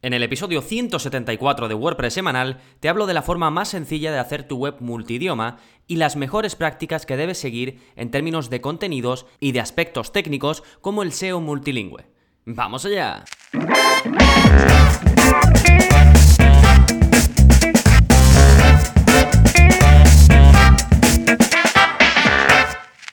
En el episodio 174 de WordPress semanal te hablo de la forma más sencilla de hacer tu web multidioma y las mejores prácticas que debes seguir en términos de contenidos y de aspectos técnicos como el SEO multilingüe. ¡Vamos allá!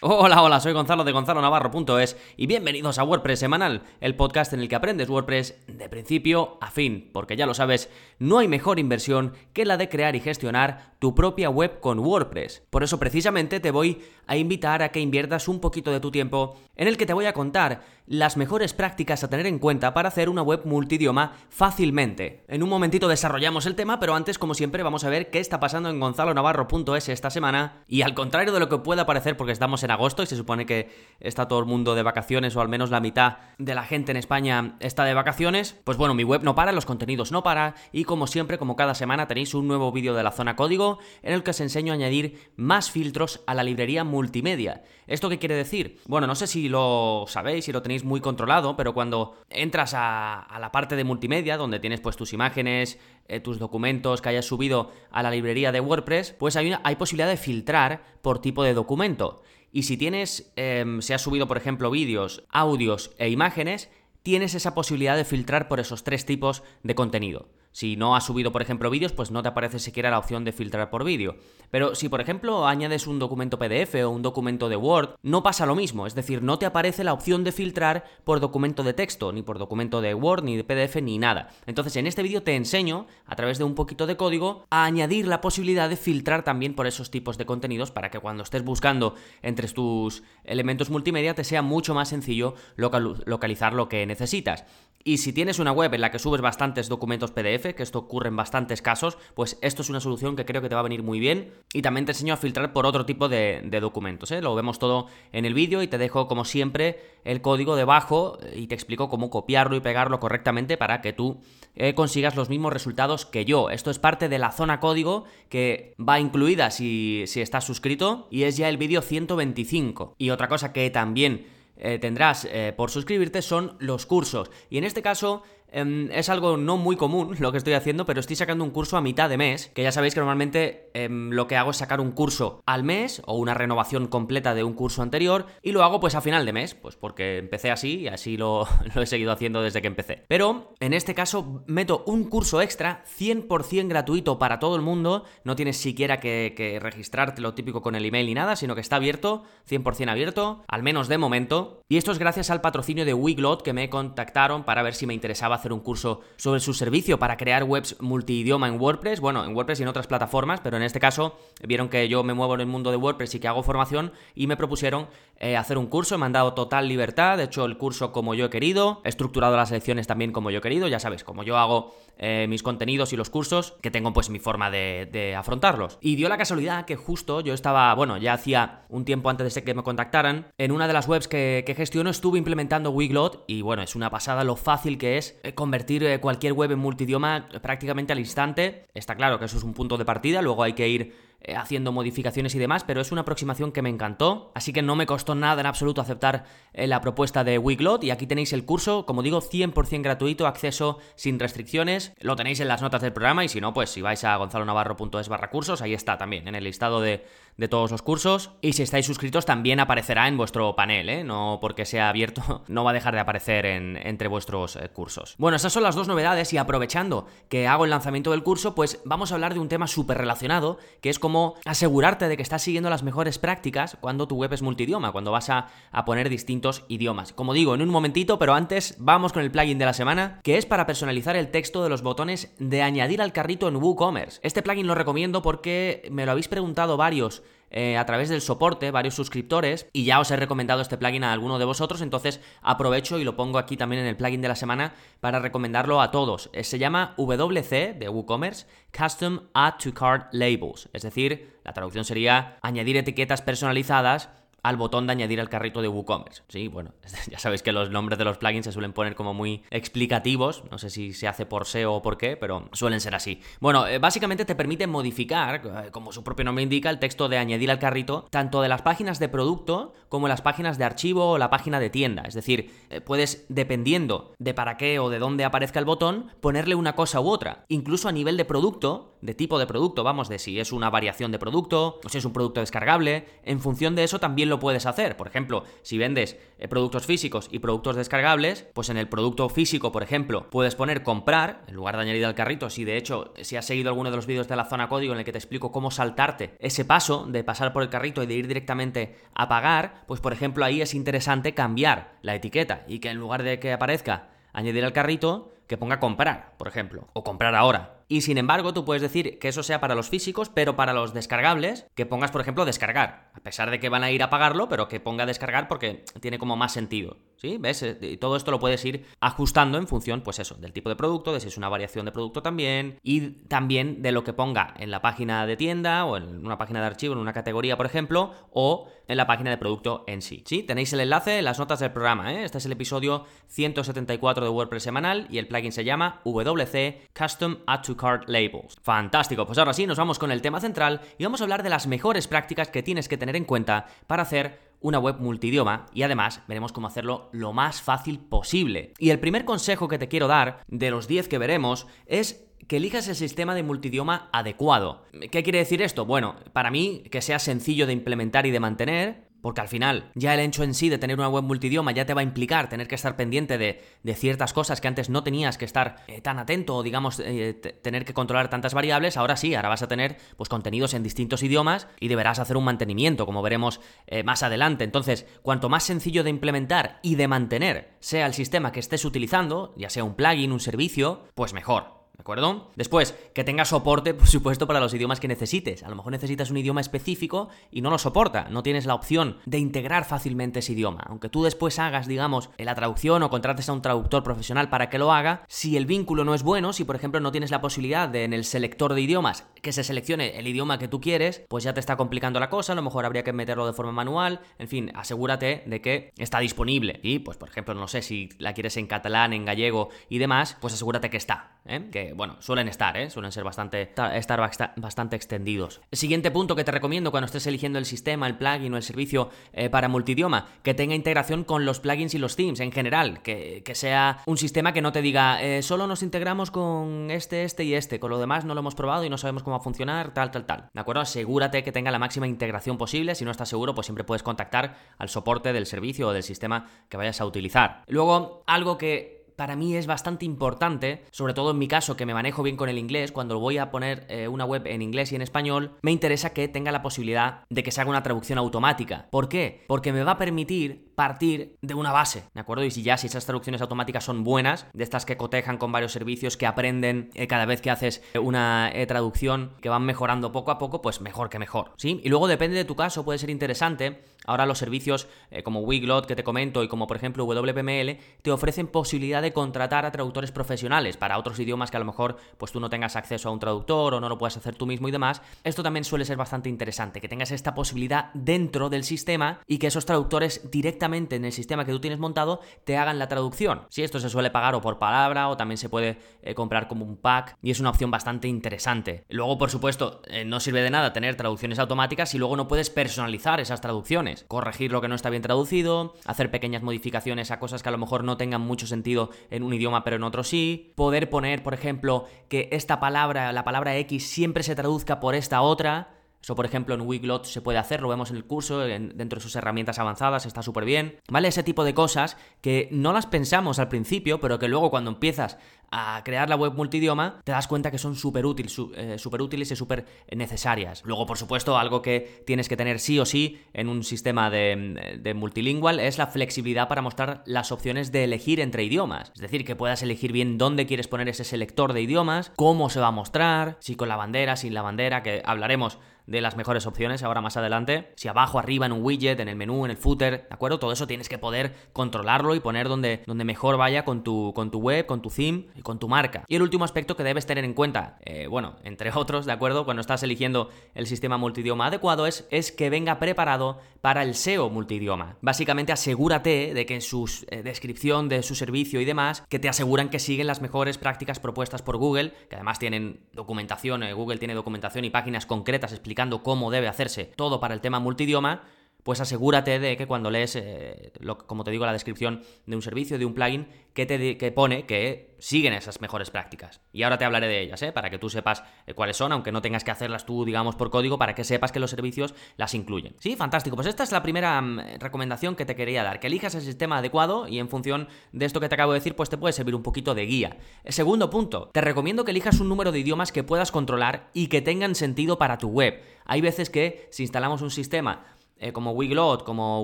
Hola, hola, soy Gonzalo de Gonzalo Navarro.es y bienvenidos a WordPress Semanal, el podcast en el que aprendes WordPress de principio a fin, porque ya lo sabes, no hay mejor inversión que la de crear y gestionar tu propia web con WordPress. Por eso precisamente te voy a invitar a que inviertas un poquito de tu tiempo en el que te voy a contar las mejores prácticas a tener en cuenta para hacer una web multidioma fácilmente. En un momentito desarrollamos el tema, pero antes, como siempre, vamos a ver qué está pasando en gonzalonavarro.es esta semana. Y al contrario de lo que pueda parecer, porque estamos en agosto y se supone que está todo el mundo de vacaciones, o al menos la mitad de la gente en España está de vacaciones, pues bueno, mi web no para, los contenidos no para, y como siempre, como cada semana, tenéis un nuevo vídeo de la zona código en el que os enseño a añadir más filtros a la librería multimedia. ¿Esto qué quiere decir? Bueno, no sé si lo sabéis, si lo tenéis muy controlado, pero cuando entras a, la parte de multimedia, donde tienes pues tus imágenes, eh, tus documentos que hayas subido a la librería de WordPress, pues hay, una, hay posibilidad de filtrar por tipo de documento. Y si tienes, em, se ha subido, por ejemplo, vídeos, audios e imágenes, tienes esa posibilidad de filtrar por esos tres tipos de contenido. Si no has subido, por ejemplo, vídeos, pues no te aparece siquiera la opción de filtrar por vídeo. Pero si, por ejemplo, añades un documento PDF o un documento de Word, no pasa lo mismo. Es decir, no te aparece la opción de filtrar por documento de texto, ni por documento de Word, ni de PDF, ni nada. Entonces, en este vídeo te enseño, a través de un poquito de código, a añadir la posibilidad de filtrar también por esos tipos de contenidos para que cuando estés buscando entre tus elementos multimedia te sea mucho más sencillo localizar lo que necesitas. Y si tienes una web en la que subes bastantes documentos PDF, que esto ocurre en bastantes casos, pues esto es una solución que creo que te va a venir muy bien. Y también te enseño a filtrar por otro tipo de, documentos. ¿eh? Lo vemos todo en el vídeo y te dejo, como siempre, el código debajo y te explico cómo copiarlo y pegarlo correctamente para que tú eh, consigas los mismos resultados que yo. Esto es parte de la zona código que va incluida si, si estás suscrito y es ya el vídeo 125. Y otra cosa que también eh, tendrás eh, por suscribirte son los cursos. Y en este caso Em, es algo no muy común lo que estoy haciendo, pero estoy sacando un curso a mitad de mes, que ya sabéis que normalmente em, lo que hago es sacar un curso al mes o una renovación completa de un curso anterior y lo hago pues a final de mes, pues porque empecé así y así lo, he seguido haciendo desde que empecé. Pero en este caso meto un curso extra 100% gratuito para todo el mundo, no tienes siquiera que, registrarte lo típico con el email ni nada, sino que está abierto, 100% abierto, al menos de momento, y esto es gracias al patrocinio de Wiglot que me contactaron para ver si me interesaba hacer un curso sobre su servicio para crear webs multidioma en WordPress, bueno, en WordPress y en otras plataformas, pero en este caso vieron que yo me muevo en el mundo de WordPress y que hago formación y me propusieron eh, hacer un curso, me han dado total libertad, he hecho el curso como yo he querido, he estructurado las lecciones también como yo he querido, ya sabes, como yo hago eh, mis contenidos y los cursos, que tengo pues mi forma de, afrontarlos. Y dio la casualidad que justo yo estaba, bueno, ya hacía un tiempo antes de que me contactaran, en una de las webs que, gestiono estuve implementando Wiglot y bueno, es una pasada lo fácil que es eh, convertir eh, cualquier web en multidioma prácticamente al instante. Está claro que eso es un punto de partida, luego hay que ir eh, haciendo modificaciones y demás, pero es una aproximación que me encantó, así que no me costó nada en absoluto aceptar eh, la propuesta de Wiglot y aquí tenéis el curso, como digo, 100% gratuito, acceso sin restricciones, lo tenéis en las notas del programa y si no, pues si vais a gonzalonavarro.es barra cursos, ahí está también, en el listado de, todos los cursos y si estáis suscritos también aparecerá en vuestro panel, ¿eh? no porque sea abierto, no va a dejar de aparecer en, entre vuestros eh, cursos. Bueno, esas son las dos novedades y aprovechando que hago el lanzamiento del curso, pues vamos a hablar de un tema súper relacionado, que es como asegurarte de que estás siguiendo las mejores prácticas cuando tu web es multidioma, cuando vas a, poner distintos idiomas. Como digo, en un momentito, pero antes vamos con el plugin de la semana, que es para personalizar el texto de los botones de añadir al carrito en WooCommerce. Este plugin lo recomiendo porque me lo habéis preguntado varios eh, a través del soporte, varios suscriptores, y ya os he recomendado este plugin a alguno de vosotros, entonces aprovecho y lo pongo aquí también en el plugin de la semana para recomendarlo a todos. Eh, se llama WC de WooCommerce Custom Add to Cart Labels, es decir, la traducción sería añadir etiquetas personalizadas al botón de añadir al carrito de WooCommerce. Sí, bueno, ya sabéis que los nombres de los plugins se suelen poner como muy explicativos, no sé si se hace por SEO o por qué, pero suelen ser así. Bueno, eh, básicamente te permite modificar, eh, como su propio nombre indica, el texto de añadir al carrito, tanto de las páginas de producto como las páginas de archivo o la página de tienda. Es decir, eh, puedes, dependiendo de para qué o de dónde aparezca el botón, ponerle una cosa u otra. Incluso a nivel de producto, de tipo de producto, vamos, de si es una variación de producto o si es un producto descargable, en función de eso también lo puedes hacer. Por ejemplo, si vendes eh, productos físicos y productos descargables, pues en el producto físico, por ejemplo, puedes poner comprar en lugar de añadir al carrito. Si de hecho, si has seguido alguno de los vídeos de la zona código en el que te explico cómo saltarte ese paso de pasar por el carrito y de ir directamente a pagar, pues por ejemplo ahí es interesante cambiar la etiqueta y que en lugar de que aparezca añadir al carrito, que ponga comprar, por ejemplo, o comprar ahora. Y sin embargo, tú puedes decir que eso sea para los físicos, pero para los descargables, que pongas, por ejemplo, descargar. A pesar de que van a ir a pagarlo, pero que ponga descargar porque tiene como más sentido. ¿Sí? ¿Ves? Eh, y todo esto lo puedes ir ajustando en función, pues eso, del tipo de producto, de si es una variación de producto también, y también de lo que ponga en la página de tienda, o en una página de archivo, en una categoría, por ejemplo, o en la página de producto en sí. ¿Sí? Tenéis el enlace en las notas del programa, ¿eh? Este es el episodio 174 de WordPress semanal y el plugin se llama WC Custom Add to Cart Labels. Fantástico, pues ahora sí, nos vamos con el tema central y vamos a hablar de las mejores prácticas que tienes que tener en cuenta para hacer una web multidioma y además veremos cómo hacerlo lo más fácil posible. Y el primer consejo que te quiero dar, de los 10 que veremos, es que elijas el sistema de multidioma adecuado. ¿Qué quiere decir esto? Bueno, para mí, que sea sencillo de implementar y de mantener, porque al final ya el hecho en sí de tener una web multidioma ya te va a implicar tener que estar pendiente de, ciertas cosas que antes no tenías que estar eh, tan atento o digamos eh, tener que controlar tantas variables, ahora sí, ahora vas a tener pues contenidos en distintos idiomas y deberás hacer un mantenimiento, como veremos eh, más adelante. Entonces, cuanto más sencillo de implementar y de mantener sea el sistema que estés utilizando, ya sea un plugin, un servicio, pues mejor. ¿De acuerdo? Después, que tenga soporte, por supuesto, para los idiomas que necesites. A lo mejor necesitas un idioma específico y no lo soporta. No tienes la opción de integrar fácilmente ese idioma. Aunque tú después hagas, digamos, la traducción o contrates a un traductor profesional para que lo haga, si el vínculo no es bueno, si por ejemplo no tienes la posibilidad de en el selector de idiomas que se seleccione el idioma que tú quieres, pues ya te está complicando la cosa. A lo mejor habría que meterlo de forma manual. En fin, asegúrate de que está disponible. Y, pues, por ejemplo, no sé si la quieres en catalán, en gallego y demás, pues asegúrate que está. ¿eh? Que, bueno, suelen estar, ¿eh? Suelen ser bastante, estar bastante extendidos. El siguiente punto que te recomiendo cuando estés eligiendo el sistema, el plugin o el servicio eh, para multidioma, que tenga integración con los plugins y los themes en general, que, sea un sistema que no te diga, eh, solo nos integramos con este, este y este, con lo demás no lo hemos probado y no sabemos cómo va a funcionar, tal, tal, tal. ¿De acuerdo? Asegúrate que tenga la máxima integración posible, si no estás seguro, pues siempre puedes contactar al soporte del servicio o del sistema que vayas a utilizar. Luego, algo que para mí es bastante importante, sobre todo en mi caso que me manejo bien con el inglés, cuando voy a poner eh, una web en inglés y en español, me interesa que tenga la posibilidad de que se haga una traducción automática. ¿Por qué? Porque me va a permitir partir de una base, ¿de acuerdo? Y si ya, si esas traducciones automáticas son buenas, de estas que cotejan con varios servicios, que aprenden eh, cada vez que haces una eh, traducción, que van mejorando poco a poco, pues mejor que mejor, ¿sí? Y luego depende de tu caso, puede ser interesante, ahora los servicios eh, como Wiglot que te comento y como por ejemplo WPML, te ofrecen posibilidad de contratar a traductores profesionales para otros idiomas que a lo mejor pues tú no tengas acceso a un traductor o no lo puedas hacer tú mismo y demás. Esto también suele ser bastante interesante, que tengas esta posibilidad dentro del sistema y que esos traductores directamente en el sistema que tú tienes montado te hagan la traducción. Si esto se suele pagar o por palabra o también se puede eh, comprar como un pack y es una opción bastante interesante. Luego, por supuesto, eh, no sirve de nada tener traducciones automáticas si luego no puedes personalizar esas traducciones. Corregir lo que no está bien traducido, hacer pequeñas modificaciones a cosas que a lo mejor no tengan mucho sentido en un idioma pero en otro sí. Poder poner, por ejemplo, que esta palabra, la palabra X, siempre se traduzca por esta otra eso, por ejemplo, en Wiglot se puede hacer, lo vemos en el curso, dentro de sus herramientas avanzadas, está súper bien. ¿Vale? Ese tipo de cosas que no las pensamos al principio, pero que luego cuando empiezas a crear la web multidioma, te das cuenta que son súper útiles, eh, útiles y súper necesarias. Luego, por supuesto, algo que tienes que tener sí o sí en un sistema de, de multilingual es la flexibilidad para mostrar las opciones de elegir entre idiomas. Es decir, que puedas elegir bien dónde quieres poner ese selector de idiomas, cómo se va a mostrar, si con la bandera, sin la bandera, que hablaremos de las mejores opciones ahora más adelante. Si abajo, arriba, en un widget, en el menú, en el footer, ¿de acuerdo? Todo eso tienes que poder controlarlo y poner donde, donde mejor vaya con tu, con tu web, con tu theme con tu marca. Y el último aspecto que debes tener en cuenta, eh, bueno, entre otros, ¿de acuerdo? Cuando estás eligiendo el sistema multidioma adecuado es, es que venga preparado para el SEO multidioma. Básicamente asegúrate de que en su eh, descripción de su servicio y demás, que te aseguran que siguen las mejores prácticas propuestas por Google, que además tienen documentación, eh, Google tiene documentación y páginas concretas explicando cómo debe hacerse todo para el tema multidioma, pues asegúrate de que cuando lees, eh, como te digo, la descripción de un servicio, de un plugin, que te que pone que siguen esas mejores prácticas. Y ahora te hablaré de ellas, ¿eh? para que tú sepas eh, cuáles son, aunque no tengas que hacerlas tú, digamos, por código, para que sepas que los servicios las incluyen. Sí, fantástico. Pues esta es la primera mm, recomendación que te quería dar, que elijas el sistema adecuado y en función de esto que te acabo de decir, pues te puede servir un poquito de guía. El segundo punto, te recomiendo que elijas un número de idiomas que puedas controlar y que tengan sentido para tu web. Hay veces que si instalamos un sistema eh, como Wiglot, como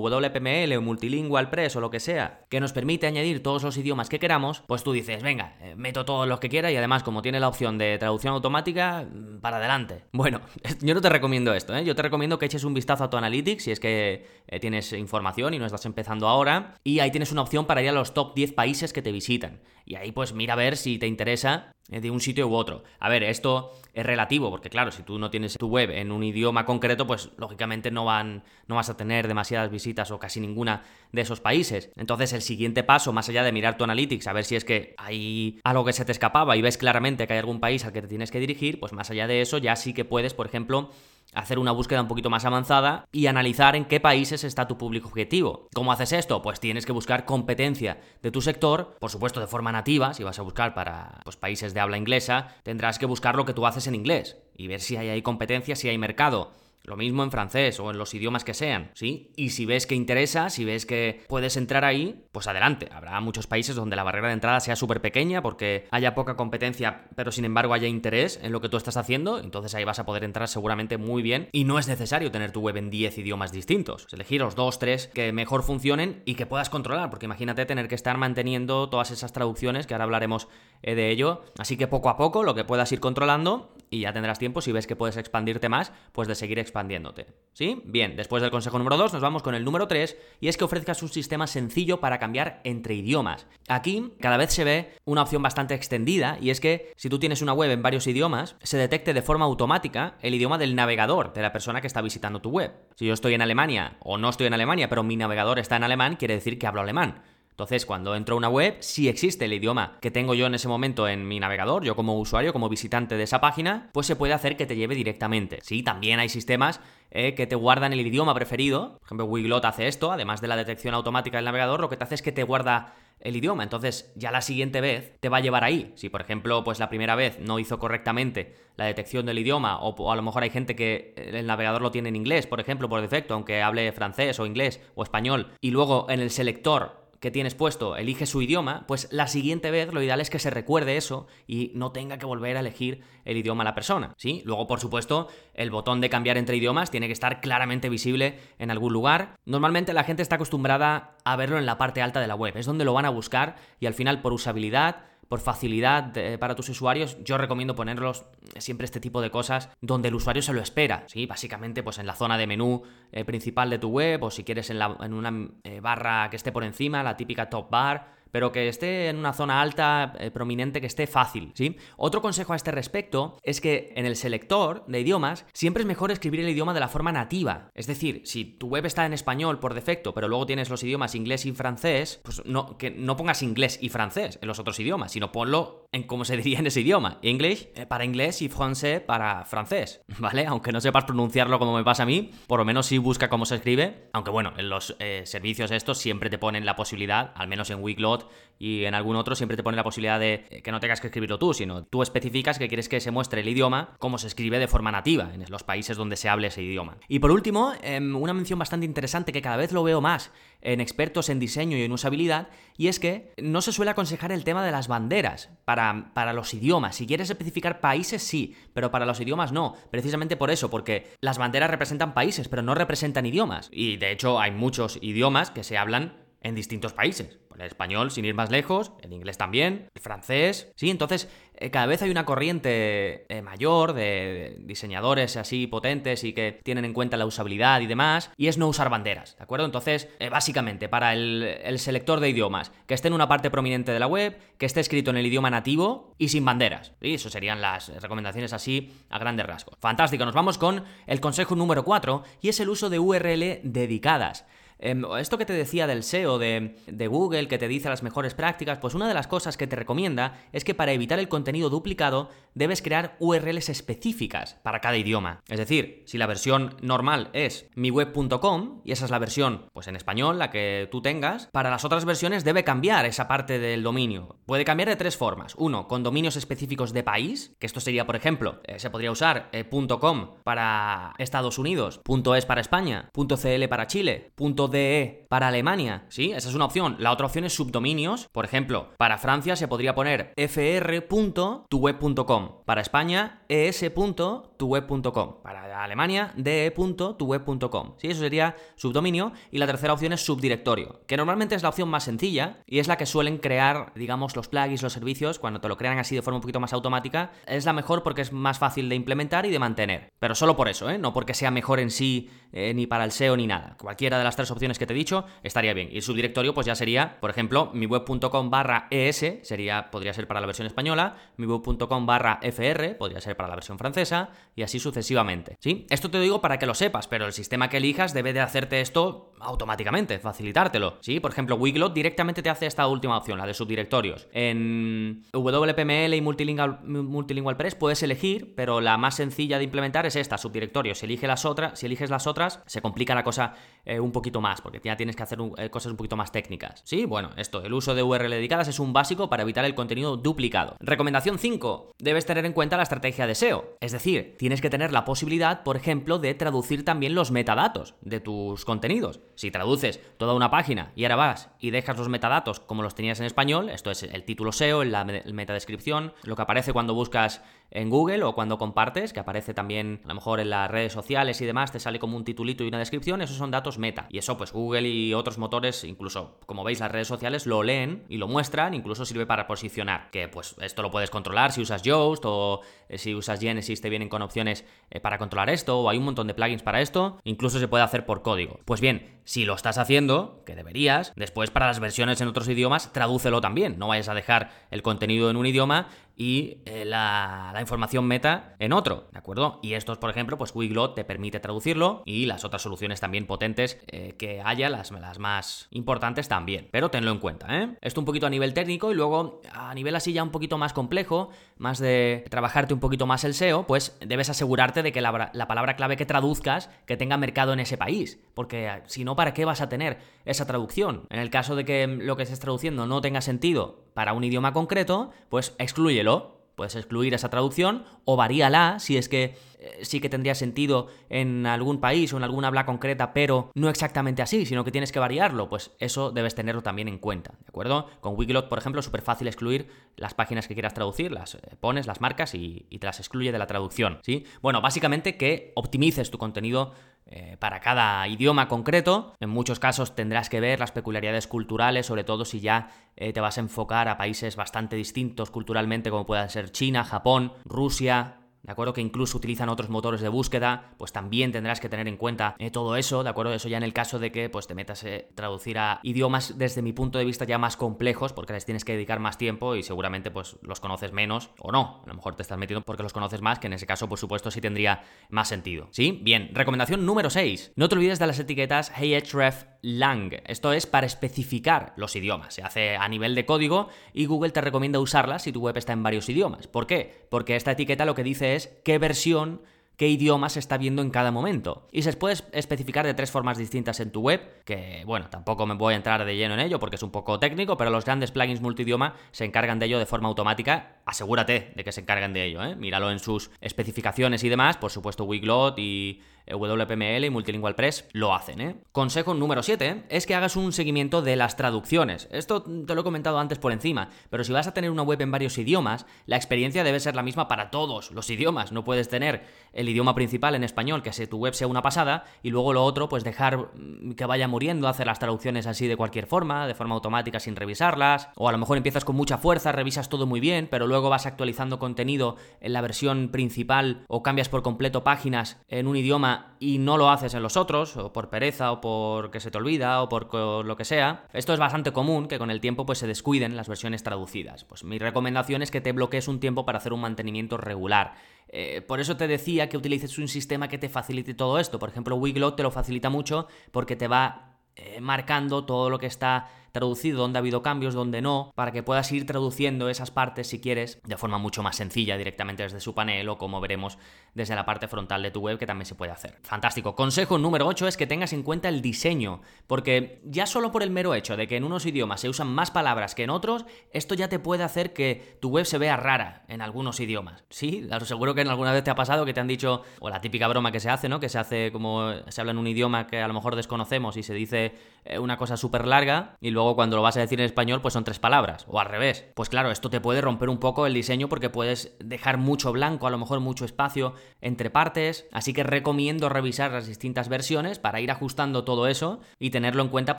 WPML o Multilingual Press o lo que sea, que nos permite añadir todos los idiomas que queramos, pues tú dices, venga, eh, meto todos los que quiera y además como tiene la opción de traducción automática, mm, para adelante. Bueno, yo no te recomiendo esto, ¿eh? yo te recomiendo que eches un vistazo a tu Analytics si es que eh, tienes información y no estás empezando ahora, y ahí tienes una opción para ir a los top 10 países que te visitan. Y ahí pues mira a ver si te interesa de un sitio u otro. A ver, esto es relativo, porque claro, si tú no tienes tu web en un idioma concreto, pues lógicamente no, van, no vas a tener demasiadas visitas o casi ninguna de esos países. Entonces el siguiente paso, más allá de mirar tu analytics, a ver si es que hay algo que se te escapaba y ves claramente que hay algún país al que te tienes que dirigir, pues más allá de eso ya sí que puedes, por ejemplo, hacer una búsqueda un poquito más avanzada y analizar en qué países está tu público objetivo. ¿Cómo haces esto? Pues tienes que buscar competencia de tu sector, por supuesto de forma nativa, si vas a buscar para pues, países de habla inglesa, tendrás que buscar lo que tú haces en inglés y ver si hay competencia, si hay mercado. Lo mismo en francés o en los idiomas que sean, ¿sí? Y si ves que interesa, si ves que puedes entrar ahí, pues adelante. Habrá muchos países donde la barrera de entrada sea súper pequeña porque haya poca competencia, pero sin embargo haya interés en lo que tú estás haciendo, entonces ahí vas a poder entrar seguramente muy bien y no es necesario tener tu web en 10 idiomas distintos. elegir los 2, 3 que mejor funcionen y que puedas controlar, porque imagínate tener que estar manteniendo todas esas traducciones, que ahora hablaremos eh, de ello. Así que poco a poco lo que puedas ir controlando y ya tendrás tiempo, si ves que puedes expandirte más, pues de seguir expandiéndote. ¿Sí? Bien, después del consejo número 2 nos vamos con el número 3 y es que ofrezcas un sistema sencillo para cambiar entre idiomas. Aquí cada vez se ve una opción bastante extendida y es que si tú tienes una web en varios idiomas, se detecte de forma automática el idioma del navegador de la persona que está visitando tu web. Si yo estoy en Alemania o no estoy en Alemania, pero mi navegador está en alemán, quiere decir que hablo alemán. Entonces, cuando entro a una web, si existe el idioma que tengo yo en ese momento en mi navegador, yo como usuario, como visitante de esa página, pues se puede hacer que te lleve directamente. Sí, también hay sistemas eh, que te guardan el idioma preferido. Por ejemplo, Wiglot hace esto, además de la detección automática del navegador, lo que te hace es que te guarda el idioma. Entonces, ya la siguiente vez te va a llevar ahí. Si, por ejemplo, pues la primera vez no hizo correctamente la detección del idioma, o, a lo mejor hay gente que el navegador lo tiene en inglés, por ejemplo, por defecto, aunque hable francés o inglés o español, y luego en el selector que tienes puesto elige su idioma, pues la siguiente vez lo ideal es que se recuerde eso y no tenga que volver a elegir el idioma a la persona, ¿sí? Luego, por supuesto, el botón de cambiar entre idiomas tiene que estar claramente visible en algún lugar. Normalmente la gente está acostumbrada a verlo en la parte alta de la web, es donde lo van a buscar y al final por usabilidad por facilidad para tus usuarios, yo recomiendo ponerlos siempre este tipo de cosas donde el usuario se lo espera, ¿sí? Básicamente, pues en la zona de menú eh, principal de tu web o si quieres en, la, en una eh, barra que esté por encima, la típica top bar, pero que esté en una zona alta, eh, prominente, que esté fácil, ¿sí? Otro consejo a este respecto es que en el selector de idiomas siempre es mejor escribir el idioma de la forma nativa. Es decir, si tu web está en español por defecto, pero luego tienes los idiomas inglés y francés, pues no, que no pongas inglés y francés en los otros idiomas, sino ponlo en cómo se diría en ese idioma. English eh, para inglés y francés para francés, ¿vale? Aunque no sepas pronunciarlo como me pasa a mí, por lo menos sí busca cómo se escribe. Aunque bueno, en los eh, servicios estos siempre te ponen la posibilidad, al menos en Wiglot, y en algún otro siempre te pone la posibilidad de eh, que no tengas que escribirlo tú, sino tú especificas que quieres que se muestre el idioma como se escribe de forma nativa en los países donde se hable ese idioma. Y por último, em, una mención bastante interesante que cada vez lo veo más en expertos en diseño y en usabilidad, y es que no se suele aconsejar el tema de las banderas para, para los idiomas. Si quieres especificar países, sí, pero para los idiomas no. Precisamente por eso, porque las banderas representan países, pero no representan idiomas. Y de hecho hay muchos idiomas que se hablan en distintos países. El español, sin ir más lejos, el inglés también, el francés. Sí, entonces eh, cada vez hay una corriente eh, mayor de diseñadores así potentes y que tienen en cuenta la usabilidad y demás, y es no usar banderas, ¿de acuerdo? Entonces, eh, básicamente, para el, selector de idiomas, que esté en una parte prominente de la web, que esté escrito en el idioma nativo y sin banderas. Y eso serían las recomendaciones así a grandes rasgos. Fantástico, nos vamos con el consejo número 4 y es el uso de URL dedicadas. Em, esto que te decía del SEO de, Google, que te dice las mejores prácticas, pues una de las cosas que te recomienda es que para evitar el contenido duplicado debes crear URLs específicas para cada idioma. Es decir, si la versión normal es miweb.com, y esa es la versión, pues en español, la que tú tengas, para las otras versiones debe cambiar esa parte del dominio. Puede cambiar de tres formas. Uno, con dominios específicos de país, que esto sería, por ejemplo, eh, se podría usar eh, .com para Estados Unidos, .es para España, .cl para Chile, DE para Alemania, ¿sí? Esa es una opción. La otra opción es subdominios. Por ejemplo, para Francia se podría poner fr.tuweb.com. Para España, es.tuweb.com. Para Alemania, de.tuweb.com. ¿Sí? Eso sería subdominio. Y la tercera opción es subdirectorio, que normalmente es la opción más sencilla y es la que suelen crear, digamos, los plugins, los servicios, cuando te lo crean así de forma un poquito más automática. Es la mejor porque es más fácil de implementar y de mantener. Pero solo por eso, ¿eh? No porque sea mejor en sí, eh, ni para el SEO ni nada. Cualquiera de las tres opciones que te he dicho estaría bien. Y el subdirectorio, pues ya sería, por ejemplo, mi web.com barra ES, sería, podría ser para la versión española, mi web.com barra FR, podría ser para la versión francesa, y así sucesivamente. ¿Sí? Esto te digo para que lo sepas, pero el sistema que elijas debe de hacerte esto automáticamente, facilitártelo. ¿Sí? Por ejemplo, Wiglot directamente te hace esta última opción, la de subdirectorios. En WPML y Multilingual, Multilingual Press puedes elegir, pero la más sencilla de implementar es esta, subdirectorios. Si, elige las otras, si eliges las otras, se complica la cosa eh, un poquito más, porque ya tienes que hacer eh, cosas un poquito más técnicas. Sí, bueno, esto, el uso de URL dedicadas es un básico para evitar el contenido duplicado. Recomendación 5. Debes tener en cuenta la estrategia de SEO. Es decir, tienes que tener la posibilidad, por ejemplo, de traducir también los metadatos de tus contenidos. Si traduces toda una página y ahora vas y dejas los metadatos como los tenías en español, esto es el título SEO, la metadescripción, lo que aparece cuando buscas en Google o cuando compartes, que aparece también a lo mejor en las redes sociales y demás, te sale como un titulito y una descripción, esos son datos meta. Y eso pues Google y otros motores, incluso como veis las redes sociales, lo leen y lo muestran, incluso sirve para posicionar, que pues esto lo puedes controlar si usas Yoast o eh, si usas Genesis te vienen con opciones eh, para controlar esto o hay un montón de plugins para esto, incluso se puede hacer por código. Pues bien, si lo estás haciendo, que deberías, después para las versiones en otros idiomas, tradúcelo también, no vayas a dejar el contenido en un idioma y eh, la, información meta en otro, ¿de acuerdo? Y estos, por ejemplo, pues Wiglot te permite traducirlo y las otras soluciones también potentes eh, que haya, las, más importantes también. Pero tenlo en cuenta, ¿eh? Esto un poquito a nivel técnico y luego a nivel así ya un poquito más complejo, más de trabajarte un poquito más el SEO, pues debes asegurarte de que la, la palabra clave que traduzcas que tenga mercado en ese país, porque eh, si no, ¿para qué vas a tener esa traducción? En el caso de que lo que estés traduciendo no tenga sentido para un idioma concreto, pues exclúyelo. Puedes excluir esa traducción o varíala si es que sí que tendría sentido en algún país o en alguna habla concreta, pero no exactamente así, sino que tienes que variarlo. Pues eso debes tenerlo también en cuenta, ¿de acuerdo? Con Wiglot, por ejemplo, es súper fácil excluir las páginas que quieras traducir, las eh, pones, las marcas y, te las excluye de la traducción, ¿sí? Bueno, básicamente que optimices tu contenido eh, para cada idioma concreto. En muchos casos tendrás que ver las peculiaridades culturales, sobre todo si ya eh, te vas a enfocar a países bastante distintos culturalmente, como puedan ser China, Japón, Rusia, ¿de acuerdo? Que incluso utilizan otros motores de búsqueda, pues también tendrás que tener en cuenta eh, todo eso, ¿de acuerdo? Eso ya en el caso de que pues te metas a eh, traducir a idiomas desde mi punto de vista ya más complejos, porque les tienes que dedicar más tiempo y seguramente pues los conoces menos o no, a lo mejor te estás metiendo porque los conoces más, que en ese caso por supuesto sí tendría más sentido, ¿sí? Bien, recomendación número 6, no te olvides de las etiquetas href lang, esto es para especificar los idiomas, se hace a nivel de código y Google te recomienda usarlas si tu web está en varios idiomas. ¿Por qué? Porque esta etiqueta lo que dice es qué versión qué idioma se está viendo en cada momento. Y se puede especificar de tres formas distintas en tu web, que bueno, tampoco me voy a entrar de lleno en ello porque es un poco técnico, pero los grandes plugins multidioma se encargan de ello de forma automática. Asegúrate de que se encargan de ello, ¿eh? Míralo en sus especificaciones y demás, por supuesto Wiglot y WPML y Multilingual Press lo hacen. ¿eh? Consejo número 7 es que hagas un seguimiento de las traducciones. Esto te lo he comentado antes por encima, pero si vas a tener una web en varios idiomas, la experiencia debe ser la misma para todos los idiomas. No puedes tener el idioma principal en español, que tu web sea una pasada, y luego lo otro, pues dejar mm, que vaya muriendo, hacer las traducciones así de cualquier forma, de forma automática sin revisarlas, o a lo mejor empiezas con mucha fuerza, revisas todo muy bien, pero luego vas actualizando contenido en la versión principal o cambias por completo páginas en un idioma y no lo haces en los otros, o por pereza, o porque se te olvida, o por lo que sea. Esto es bastante común, que con el tiempo pues se descuiden las versiones traducidas. Pues mi recomendación es que te bloquees un tiempo para hacer un mantenimiento regular. Eh, por eso te decía que utilices un sistema que te facilite todo esto. Por ejemplo, Wiglot te lo facilita mucho porque te va eh, marcando todo lo que está traducido, dónde ha habido cambios, dónde no, para que puedas ir traduciendo esas partes si quieres de forma mucho más sencilla directamente desde su panel o como veremos desde la parte frontal de tu web que también se puede hacer. Fantástico. Consejo número 8 es que tengas en cuenta el diseño, porque ya solo por el mero hecho de que en unos idiomas se usan más palabras que en otros, esto ya te puede hacer que tu web se vea rara en algunos idiomas. Sí, seguro que en alguna vez te ha pasado que te han dicho, o la típica broma que se hace, ¿no? Que se hace como se habla en un idioma que a lo mejor desconocemos y se dice eh, una cosa súper larga y luego luego cuando lo vas a decir en español pues son tres palabras, o al revés. Pues claro, esto te puede romper un poco el diseño porque puedes dejar mucho blanco, a lo mejor mucho espacio entre partes, así que recomiendo revisar las distintas versiones para ir ajustando todo eso y tenerlo en cuenta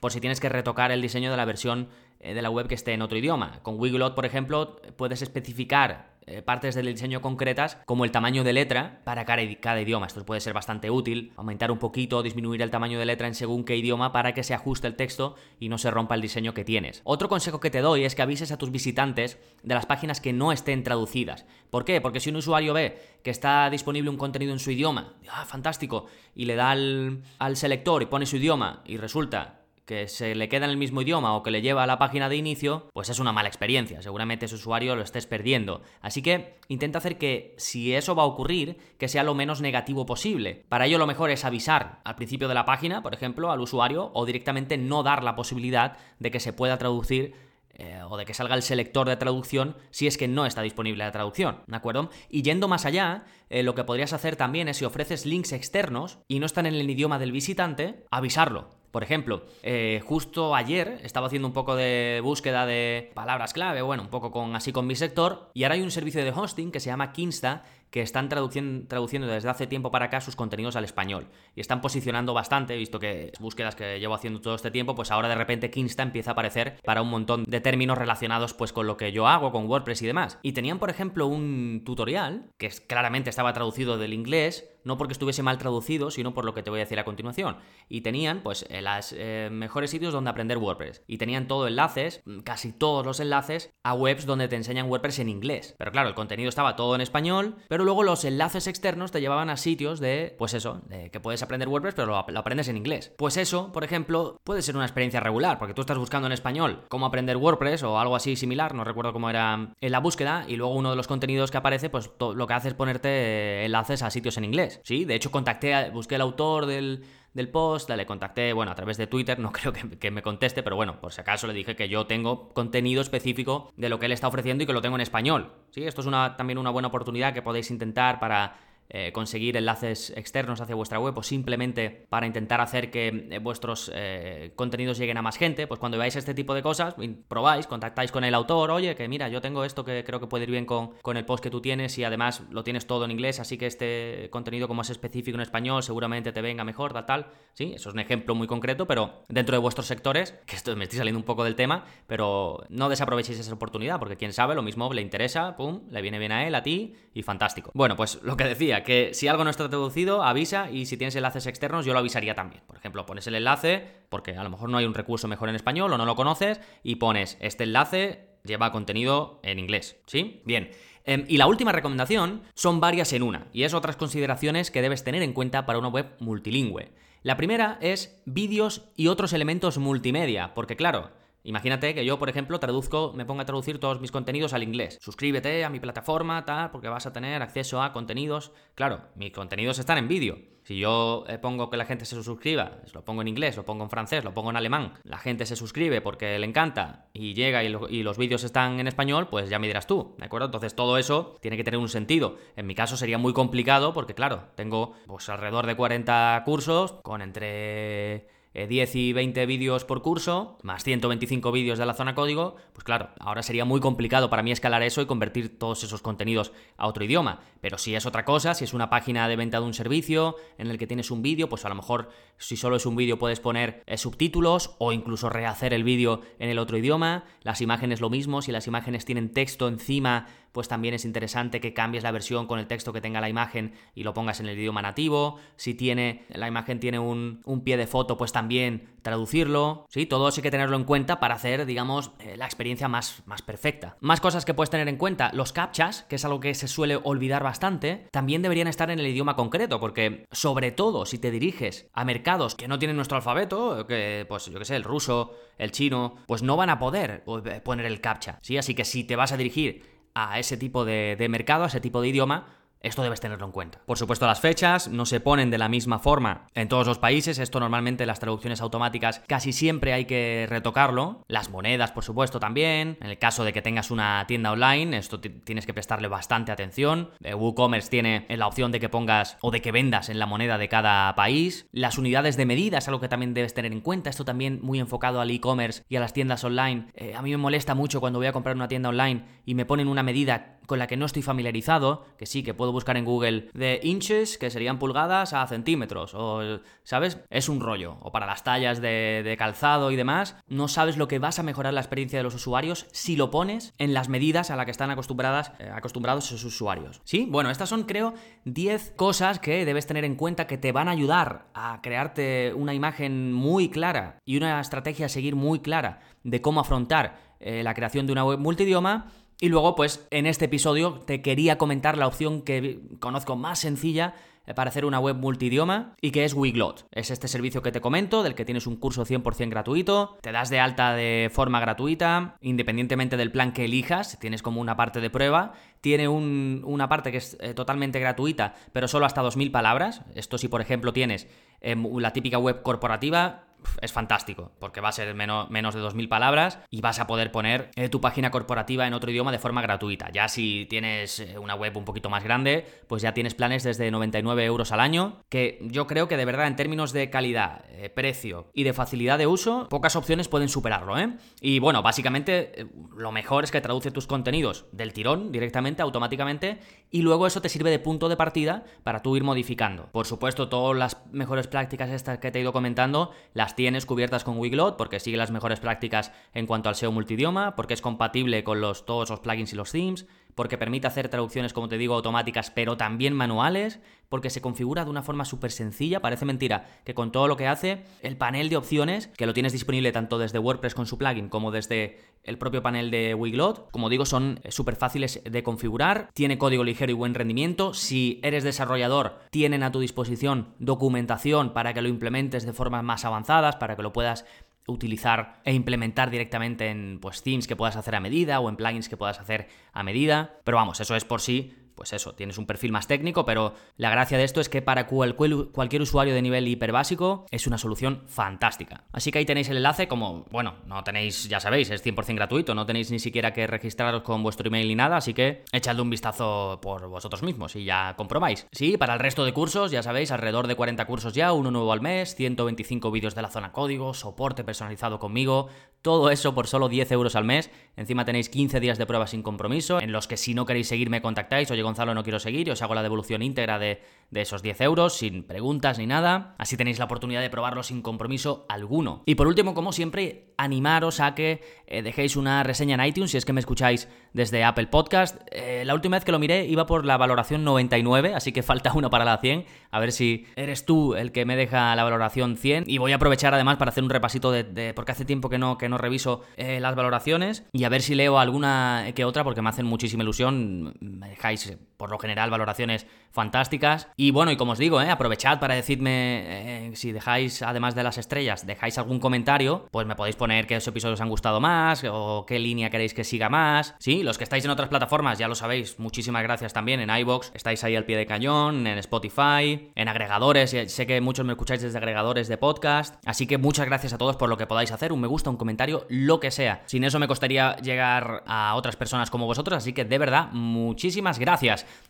por si tienes que retocar el diseño de la versión de la web que esté en otro idioma. Con Wiglot, por ejemplo, puedes especificar eh, partes del diseño concretas, como el tamaño de letra para cada, idioma. Esto puede ser bastante útil, aumentar un poquito o disminuir el tamaño de letra en según qué idioma para que se ajuste el texto y no se rompa el diseño que tienes. Otro consejo que te doy es que avises a tus visitantes de las páginas que no estén traducidas. ¿Por qué? Porque si un usuario ve que está disponible un contenido en su idioma, ah, fantástico, y le da al selector y pone su idioma y resulta que se le queda en el mismo idioma o que le lleva a la página de inicio, pues es una mala experiencia. Seguramente ese usuario lo estés perdiendo. Así que intenta hacer que, si eso va a ocurrir, que sea lo menos negativo posible. Para ello lo mejor es avisar al principio de la página, por ejemplo, al usuario, o directamente no dar la posibilidad de que se pueda traducir eh, o de que salga el selector de traducción si es que no está disponible la traducción, ¿de acuerdo? Y yendo más allá, eh, lo que podrías hacer también es si ofreces links externos y no están en el idioma del visitante, avisarlo. Por ejemplo, eh, justo ayer estaba haciendo un poco de búsqueda de palabras clave, bueno, un poco con así con mi sector, y ahora hay un servicio de hosting que se llama Kinsta que están traduciendo, traduciendo desde hace tiempo para acá sus contenidos al español y están posicionando bastante, visto que búsquedas que llevo haciendo todo este tiempo, pues ahora de repente Kinsta empieza a aparecer para un montón de términos relacionados pues con lo que yo hago, con WordPress y demás. Y tenían, por ejemplo, un tutorial que claramente estaba traducido del inglés no porque estuviese mal traducido, sino por lo que te voy a decir a continuación. Y tenían, pues, los eh, mejores sitios donde aprender WordPress. Y tenían todo enlaces, casi todos los enlaces, a webs donde te enseñan WordPress en inglés. Pero claro, el contenido estaba todo en español, pero luego los enlaces externos te llevaban a sitios de, pues eso, de que puedes aprender WordPress, pero lo, aprendes en inglés. Pues eso, por ejemplo, puede ser una experiencia regular, porque tú estás buscando en español cómo aprender WordPress o algo así similar, no recuerdo cómo era en la búsqueda, y luego uno de los contenidos que aparece, pues lo que hace es ponerte enlaces a sitios en inglés. Sí, de hecho contacté, busqué el autor del, post, le contacté, bueno, a través de Twitter, no creo que, me conteste, pero bueno, por si acaso le dije que yo tengo contenido específico de lo que él está ofreciendo y que lo tengo en español. Sí, esto es una, también una buena oportunidad que podéis intentar para eh, conseguir enlaces externos hacia vuestra web o simplemente para intentar hacer que eh, vuestros eh, contenidos lleguen a más gente, pues cuando veáis este tipo de cosas, probáis, contactáis con el autor, oye, que mira, yo tengo esto que creo que puede ir bien con, con el post que tú tienes y además lo tienes todo en inglés, así que este contenido como es específico en español seguramente te venga mejor, tal, tal. Sí, eso es un ejemplo muy concreto, pero dentro de vuestros sectores, que esto me estoy saliendo un poco del tema, pero no desaprovechéis esa oportunidad, porque quién sabe, lo mismo le interesa, pum, le viene bien a él, a ti, y fantástico. Bueno, pues lo que decía, que si algo no está traducido, avisa y si tienes enlaces externos, yo lo avisaría también. Por ejemplo, pones el enlace, porque a lo mejor no hay un recurso mejor en español o no lo conoces, y pones este enlace lleva contenido en inglés, ¿sí? Bien. Em, y la última recomendación son varias en una, y es otras consideraciones que debes tener en cuenta para una web multilingüe. La primera es vídeos y otros elementos multimedia, porque claro, Imagínate que yo, por ejemplo, traduzco, me ponga a traducir todos mis contenidos al inglés. Suscríbete a mi plataforma, tal, porque vas a tener acceso a contenidos. Claro, mis contenidos están en vídeo. Si yo eh, pongo que la gente se suscriba, lo pongo en inglés, lo pongo en francés, lo pongo en alemán, la gente se suscribe porque le encanta y llega y, y, los vídeos están en español, pues ya me dirás tú, ¿de acuerdo? Entonces todo eso tiene que tener un sentido. En mi caso sería muy complicado porque, claro, tengo pues alrededor de 40 cursos con entre 10 y 20 vídeos por curso, más 125 vídeos de la zona código, pues claro, ahora sería muy complicado para mí escalar eso y convertir todos esos contenidos a otro idioma. Pero si es otra cosa, si es una página de venta de un servicio en el que tienes un vídeo, pues a lo mejor si solo es un vídeo puedes poner eh, subtítulos o incluso rehacer el vídeo en el otro idioma. Las imágenes lo mismo, si las imágenes tienen texto encima, pues también es interesante que cambies la versión con el texto que tenga la imagen y lo pongas en el idioma nativo. Si tiene la imagen tiene un, pie de foto, pues también traducirlo. Sí, todo eso hay que tenerlo en cuenta para hacer, digamos, eh, la experiencia más, más perfecta. Más cosas que puedes tener en cuenta, los captchas, que es algo que se suele olvidar bastante, también deberían estar en el idioma concreto, porque sobre todo si te diriges a mercados que no tienen nuestro alfabeto, que pues yo que sé, el ruso, el chino, pues no van a poder eh, poner el captcha, ¿sí? Así que si te vas a dirigir a ese tipo de, de mercado, a ese tipo de idioma, esto debes tenerlo en cuenta. Por supuesto, las fechas no se ponen de la misma forma en todos los países. Esto normalmente las traducciones automáticas casi siempre hay que retocarlo. Las monedas, por supuesto, también. En el caso de que tengas una tienda online, esto tienes que prestarle bastante atención. Eh, WooCommerce tiene la opción de que pongas o de que vendas en la moneda de cada país. Las unidades de medida es algo que también debes tener en cuenta. Esto también muy enfocado al e-commerce y a las tiendas online. Eh, a mí me molesta mucho cuando voy a comprar una tienda online y me ponen una medida con la que no estoy familiarizado, que sí, que puedo buscar en Google de inches, que serían pulgadas, a centímetros, o, ¿sabes? Es un rollo. O para las tallas de, calzado y demás, no sabes lo que vas a mejorar la experiencia de los usuarios si lo pones en las medidas a las que están acostumbradas, eh, acostumbrados esos usuarios. Sí, bueno, estas son, creo, 10 cosas que debes tener en cuenta que te van a ayudar a crearte una imagen muy clara y una estrategia a seguir muy clara de cómo afrontar eh, la creación de una web multidioma y luego, pues, en este episodio te quería comentar la opción que conozco más sencilla eh, para hacer una web multidioma y que es Wiglot. Es este servicio que te comento, del que tienes un curso 100% gratuito, te das de alta de forma gratuita, independientemente del plan que elijas, tienes como una parte de prueba, tiene una parte que es eh, totalmente gratuita, pero solo hasta 2.000 palabras. Esto si, por ejemplo, tienes em, la típica web corporativa, es fantástico, porque va a ser menos, menos de 2.000 palabras y vas a poder poner eh, tu página corporativa en otro idioma de forma gratuita. Ya si tienes eh, una web un poquito más grande, pues ya tienes planes desde 99 euros al año, que yo creo que de verdad en términos de calidad, eh, precio y de facilidad de uso, pocas opciones pueden superarlo, ¿eh? Y bueno, básicamente lo mejor es que traduce tus contenidos del tirón directamente, automáticamente, y luego eso te sirve de punto de partida para tú ir modificando. Por supuesto, todas las mejores prácticas estas que te he ido comentando las tienes cubiertas con Wiglot porque sigue las mejores prácticas en cuanto al SEO multidioma, porque es compatible con todos los plugins y los themes, porque permite hacer traducciones, como te digo, automáticas, pero también manuales, porque se configura de una forma súper sencilla, parece mentira, que con todo lo que hace, el panel de opciones, que lo tienes disponible tanto desde WordPress con su plugin como desde el propio panel de Wiglot, como digo, son súper fáciles de configurar, tiene código ligero y buen rendimiento, si eres desarrollador, tienen a tu disposición documentación para que lo implementes de formas más avanzadas, para que lo puedas utilizar e implementar directamente en pues themes que puedas hacer a medida o en plugins que puedas hacer a medida. Pero vamos, eso es por sí pues eso, tienes un perfil más técnico, pero la gracia de esto es que para cualquier usuario de nivel hiper básico es una solución fantástica. Así que ahí tenéis el enlace, como, bueno, no tenéis, ya sabéis, es 100% gratuito, no tenéis ni siquiera que registraros con vuestro email ni nada, así que echadle un vistazo por vosotros mismos y ya comprobáis. Sí, para el resto de cursos, ya sabéis, alrededor de 40 cursos ya, uno nuevo al mes, 125 vídeos de la zona código, soporte personalizado conmigo, todo eso por solo 10 euros al mes. Encima tenéis 15 días de prueba sin compromiso, en los que si no queréis seguirme contactáis, Gonzalo, no quiero seguir y os hago la devolución íntegra de, esos 10 euros, sin preguntas ni nada. Así tenéis la oportunidad de probarlo sin compromiso alguno. Y por último, como siempre, animaros a que eh, dejéis una reseña en iTunes si es que me escucháis desde Apple Podcast. Eh, la última vez que lo miré iba por la valoración 99, así que falta una para la 100. A ver si eres tú el que me deja la valoración 100. Y voy a aprovechar además para hacer un repasito de, porque hace tiempo que no, que no reviso eh, las valoraciones y a ver si leo alguna que otra porque me hacen muchísima ilusión. Me dejáis por lo general valoraciones fantásticas. Y bueno, y como os digo, aprovechad para decirme si dejáis, además de las estrellas, dejáis algún comentario, pues me podéis poner qué episodios os han gustado más o qué línea queréis que siga más. Sí, los que estáis en otras plataformas ya lo sabéis. Muchísimas gracias también en iBox. Estáis ahí al pie de cañón, en Spotify, en agregadores. Sé que muchos me escucháis desde agregadores de podcast. Así que muchas gracias a todos por lo que podáis hacer. Un me gusta, un comentario, lo que sea. Sin eso me costaría llegar a otras personas como vosotros. Así que de verdad, muchísimas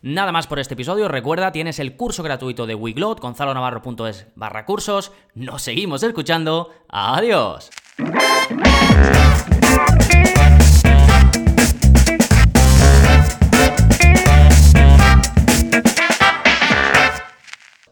Nada más por este episodio, recuerda, tienes el curso gratuito de Wiglot, gonzalonavarro.es barra cursos. Nos seguimos escuchando. Adiós.